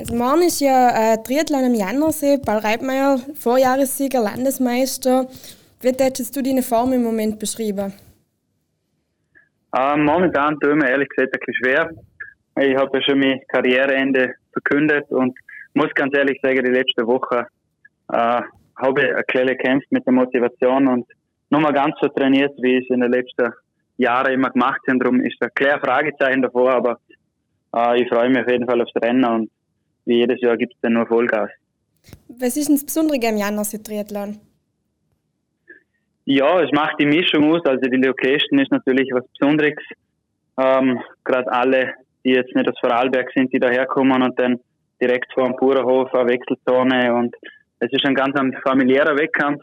Also morgen ist ja äh, Triathlon am Jannersee, Paul Reitmeier, Vorjahressieger, Landesmeister. Wie hättest du deine Form im Moment beschrieben? Äh, momentan ich mir ehrlich gesagt ein bisschen schwer. Ich habe ja schon mein Karriereende verkündet und muss ganz ehrlich sagen, die letzte Woche äh, habe ich ein kleines gekämpft mit der Motivation und nochmal ganz so trainiert, wie ich es in den letzten Jahren immer gemacht habe. Darum ist ein kleines Fragezeichen davor, aber äh, ich freue mich auf jeden Fall aufs Rennen und wie jedes Jahr gibt es dann nur Vollgas. Was ist denn das Besondere am Jannersee Triathlon? Ja, es macht die Mischung aus. Also die Location ist natürlich was Besonderes. Ähm, Gerade alle, die jetzt nicht aus Vorarlberg sind, die daherkommen und dann direkt vor dem Bauernhof eine Wechselzone und es ist ein ganz ein familiärer Wettkampf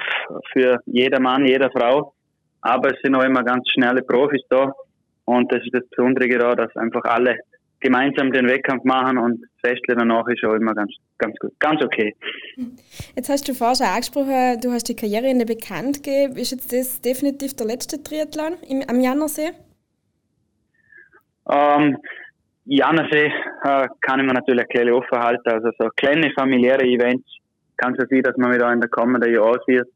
für jeder Mann, jeder Frau. Aber es sind auch immer ganz schnelle Profis da. Und das ist das Besondere da, dass einfach alle gemeinsam den Wettkampf machen und das Festle danach ist auch immer ganz, ganz gut, ganz okay. Jetzt hast du vorher schon angesprochen, du hast die Karriere in der bekannt gegeben. Ist jetzt das definitiv der letzte Triathlon im, am Jannersee? Ähm, Jannersee äh, kann ich mir natürlich ein bisschen offen halten. Also so kleine familiäre Events kann es sein, dass man wieder in der kommenden Jahr auswirkt.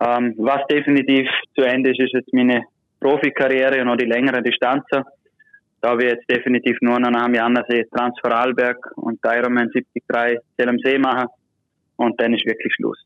Ähm, was definitiv zu Ende ist, ist jetzt meine Profikarriere und auch die längeren Distanzen. Da wir jetzt definitiv nur noch am Jannersee Transferalberg und Ironman 73 Zell am See machen. Und dann ist wirklich Schluss.